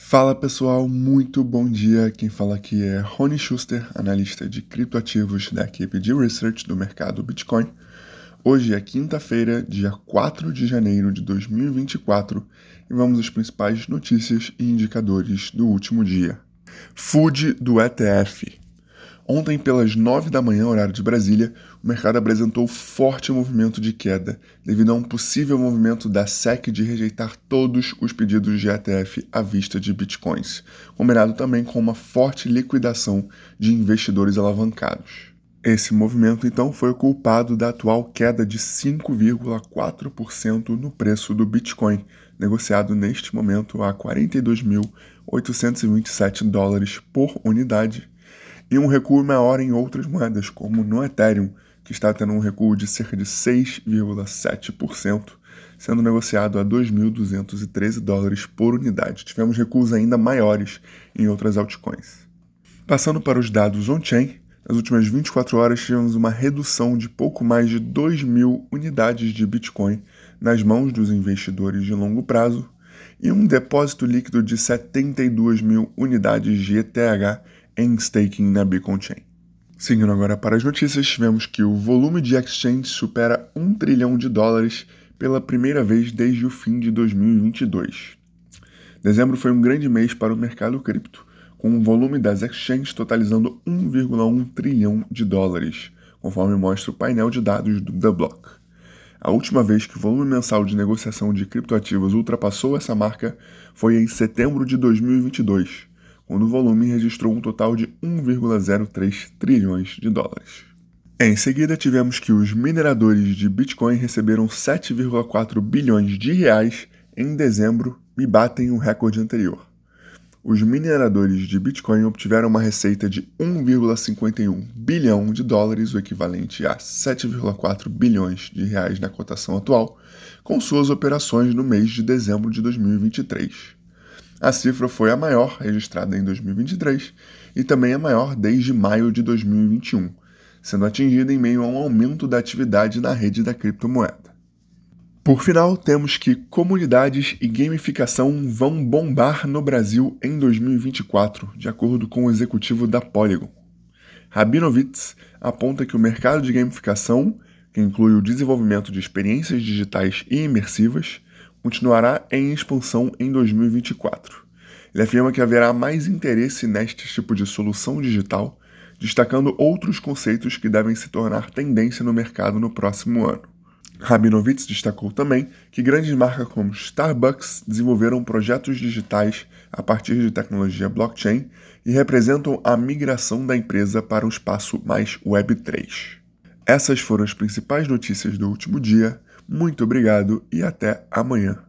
Fala pessoal, muito bom dia. Quem fala aqui é Rony Schuster, analista de criptoativos da equipe de research do mercado Bitcoin. Hoje é quinta-feira, dia 4 de janeiro de 2024, e vamos às principais notícias e indicadores do último dia. Food do ETF. Ontem, pelas 9 da manhã, horário de Brasília, o mercado apresentou forte movimento de queda devido a um possível movimento da SEC de rejeitar todos os pedidos de ETF à vista de bitcoins, combinado também com uma forte liquidação de investidores alavancados. Esse movimento, então, foi o culpado da atual queda de 5,4% no preço do Bitcoin, negociado neste momento a 42.827 dólares por unidade e um recuo maior em outras moedas, como no Ethereum, que está tendo um recuo de cerca de 6,7%, sendo negociado a 2.213 dólares por unidade. Tivemos recuos ainda maiores em outras altcoins. Passando para os dados on-chain, nas últimas 24 horas tivemos uma redução de pouco mais de 2 mil unidades de Bitcoin nas mãos dos investidores de longo prazo e um depósito líquido de 72 mil unidades de ETH em staking na Beacon Chain. Seguindo agora para as notícias, tivemos que o volume de exchange supera 1 trilhão de dólares pela primeira vez desde o fim de 2022. Dezembro foi um grande mês para o mercado cripto, com o volume das exchanges totalizando 1,1 trilhão de dólares, conforme mostra o painel de dados do The Block. A última vez que o volume mensal de negociação de criptoativos ultrapassou essa marca foi em setembro de 2022, quando o volume registrou um total de 1,03 trilhões de dólares. Em seguida, tivemos que os mineradores de Bitcoin receberam 7,4 bilhões de reais em dezembro e batem o recorde anterior. Os mineradores de Bitcoin obtiveram uma receita de 1,51 bilhão de dólares, o equivalente a 7,4 bilhões de reais na cotação atual, com suas operações no mês de dezembro de 2023. A cifra foi a maior registrada em 2023 e também a maior desde maio de 2021, sendo atingida em meio a um aumento da atividade na rede da criptomoeda. Por final, temos que comunidades e gamificação vão bombar no Brasil em 2024, de acordo com o executivo da Polygon. Rabinovitz aponta que o mercado de gamificação, que inclui o desenvolvimento de experiências digitais e imersivas, continuará em expansão em 2024. Ele afirma que haverá mais interesse neste tipo de solução digital, destacando outros conceitos que devem se tornar tendência no mercado no próximo ano. Rabinovitz destacou também que grandes marcas como Starbucks desenvolveram projetos digitais a partir de tecnologia blockchain e representam a migração da empresa para um espaço mais Web3. Essas foram as principais notícias do último dia. Muito obrigado e até amanhã.